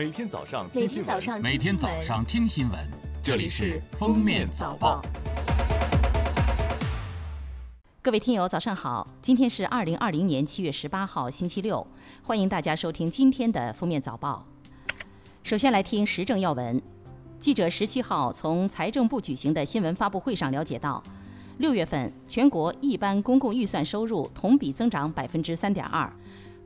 每天早上每听新闻，每天早上听新闻，这里是《封面早报》。各位听友，早上好！今天是二零二零年七月十八号，星期六，欢迎大家收听今天的《封面早报》。首先来听时政要闻。记者十七号从财政部举行的新闻发布会上了解到，六月份全国一般公共预算收入同比增长百分之三点二，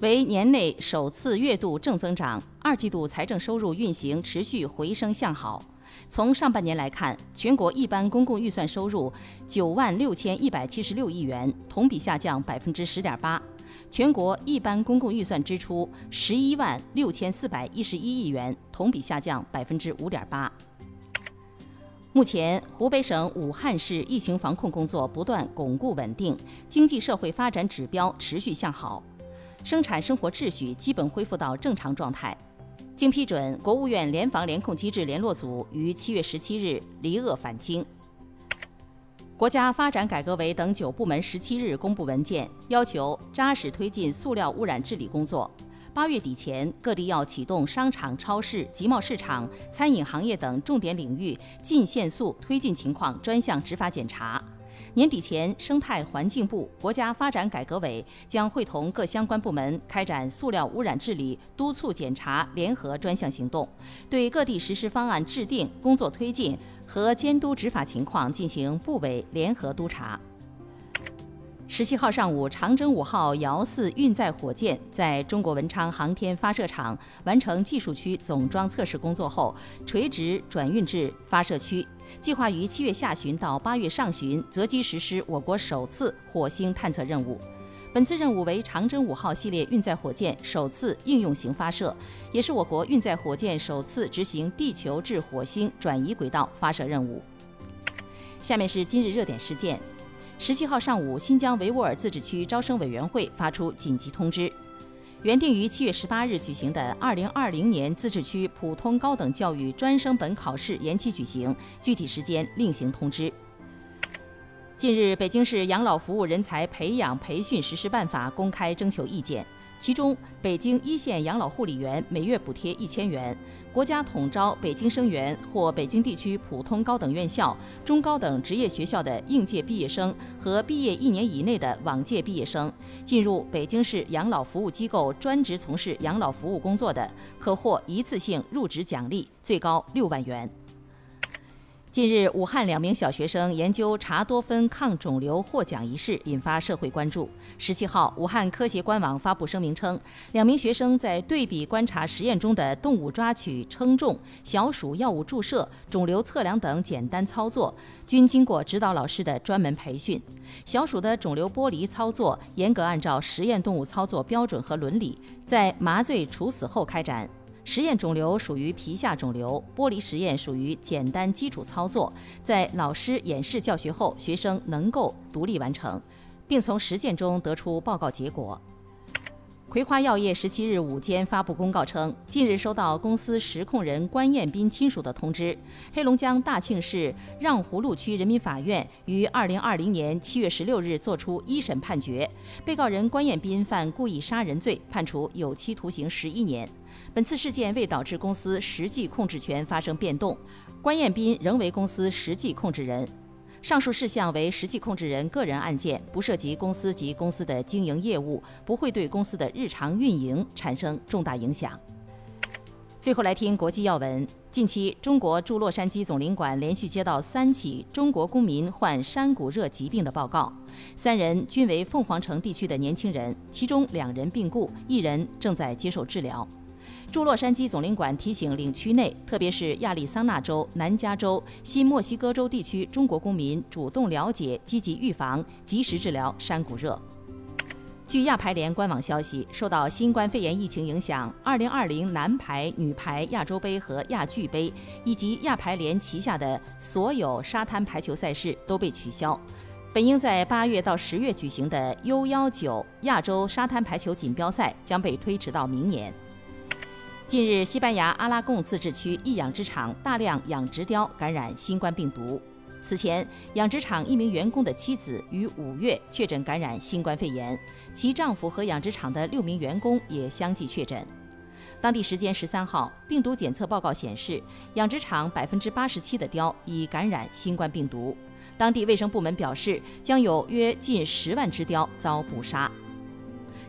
为年内首次月度正增长。二季度财政收入运行持续回升向好。从上半年来看，全国一般公共预算收入九万六千一百七十六亿元，同比下降百分之十点八。全国一般公共预算支出十一万六千四百一十一亿元，同比下降百分之五点八。目前，湖北省武汉市疫情防控工作不断巩固稳定，经济社会发展指标持续向好，生产生活秩序基本恢复到正常状态。经批准，国务院联防联控机制联络组于七月十七日离鄂返京。国家发展改革委等九部门十七日公布文件，要求扎实推进塑料污染治理工作。八月底前，各地要启动商场、超市、集贸市场、餐饮行业等重点领域进限速推进情况专项执法检查。年底前，生态环境部、国家发展改革委将会同各相关部门开展塑料污染治理督促检查联合专项行动，对各地实施方案制定、工作推进和监督执法情况进行部委联合督查。十七号上午，长征五号遥四运载火箭在中国文昌航天发射场完成技术区总装测试工作后，垂直转运至发射区，计划于七月下旬到八月上旬择机实施我国首次火星探测任务。本次任务为长征五号系列运载火箭首次应用型发射，也是我国运载火箭首次执行地球至火星转移轨道发射任务。下面是今日热点事件。十七号上午，新疆维吾尔自治区招生委员会发出紧急通知，原定于七月十八日举行的二零二零年自治区普通高等教育专升本考试延期举行，具体时间另行通知。近日，北京市养老服务人才培养培训实施办法公开征求意见。其中，北京一线养老护理员每月补贴一千元，国家统招北京生源或北京地区普通高等院校、中高等职业学校的应届毕业生和毕业一年以内的往届毕业生，进入北京市养老服务机构专职从事养老服务工作的，可获一次性入职奖励，最高六万元。近日，武汉两名小学生研究茶多酚抗肿瘤获奖一事引发社会关注。十七号，武汉科协官网发布声明称，两名学生在对比观察实验中的动物抓取、称重、小鼠药物注射、肿瘤测量等简单操作，均经过指导老师的专门培训。小鼠的肿瘤剥离操作严格按照实验动物操作标准和伦理，在麻醉处死后开展。实验肿瘤属于皮下肿瘤，剥离实验属于简单基础操作，在老师演示教学后，学生能够独立完成，并从实践中得出报告结果。葵花药业十七日午间发布公告称，近日收到公司实控人关彦斌亲属的通知，黑龙江大庆市让胡路区人民法院于二零二零年七月十六日作出一审判决，被告人关彦斌犯故意杀人罪，判处有期徒刑十一年。本次事件未导致公司实际控制权发生变动，关彦斌仍为公司实际控制人。上述事项为实际控制人个人案件，不涉及公司及公司的经营业务，不会对公司的日常运营产生重大影响。最后来听国际要闻：近期，中国驻洛杉矶总领馆连续接到三起中国公民患山谷热疾病的报告，三人均为凤凰城地区的年轻人，其中两人病故，一人正在接受治疗。驻洛杉矶总领馆提醒领区内，特别是亚利桑那州、南加州、新墨西哥州地区中国公民主动了解、积极预防、及时治疗山谷热。据亚排联官网消息，受到新冠肺炎疫情影响，2020男排、女排亚洲杯和亚俱杯以及亚排联旗下的所有沙滩排球赛事都被取消。本应在八月到十月举行的 U19 亚洲沙滩排球锦标赛将被推迟到明年。近日，西班牙阿拉贡自治区一养殖场大量养殖貂感染新冠病毒。此前，养殖场一名员工的妻子于五月确诊感染新冠肺炎，其丈夫和养殖场的六名员工也相继确诊。当地时间十三号，病毒检测报告显示，养殖场百分之八十七的雕已感染新冠病毒。当地卫生部门表示，将有约近十万只雕遭捕杀。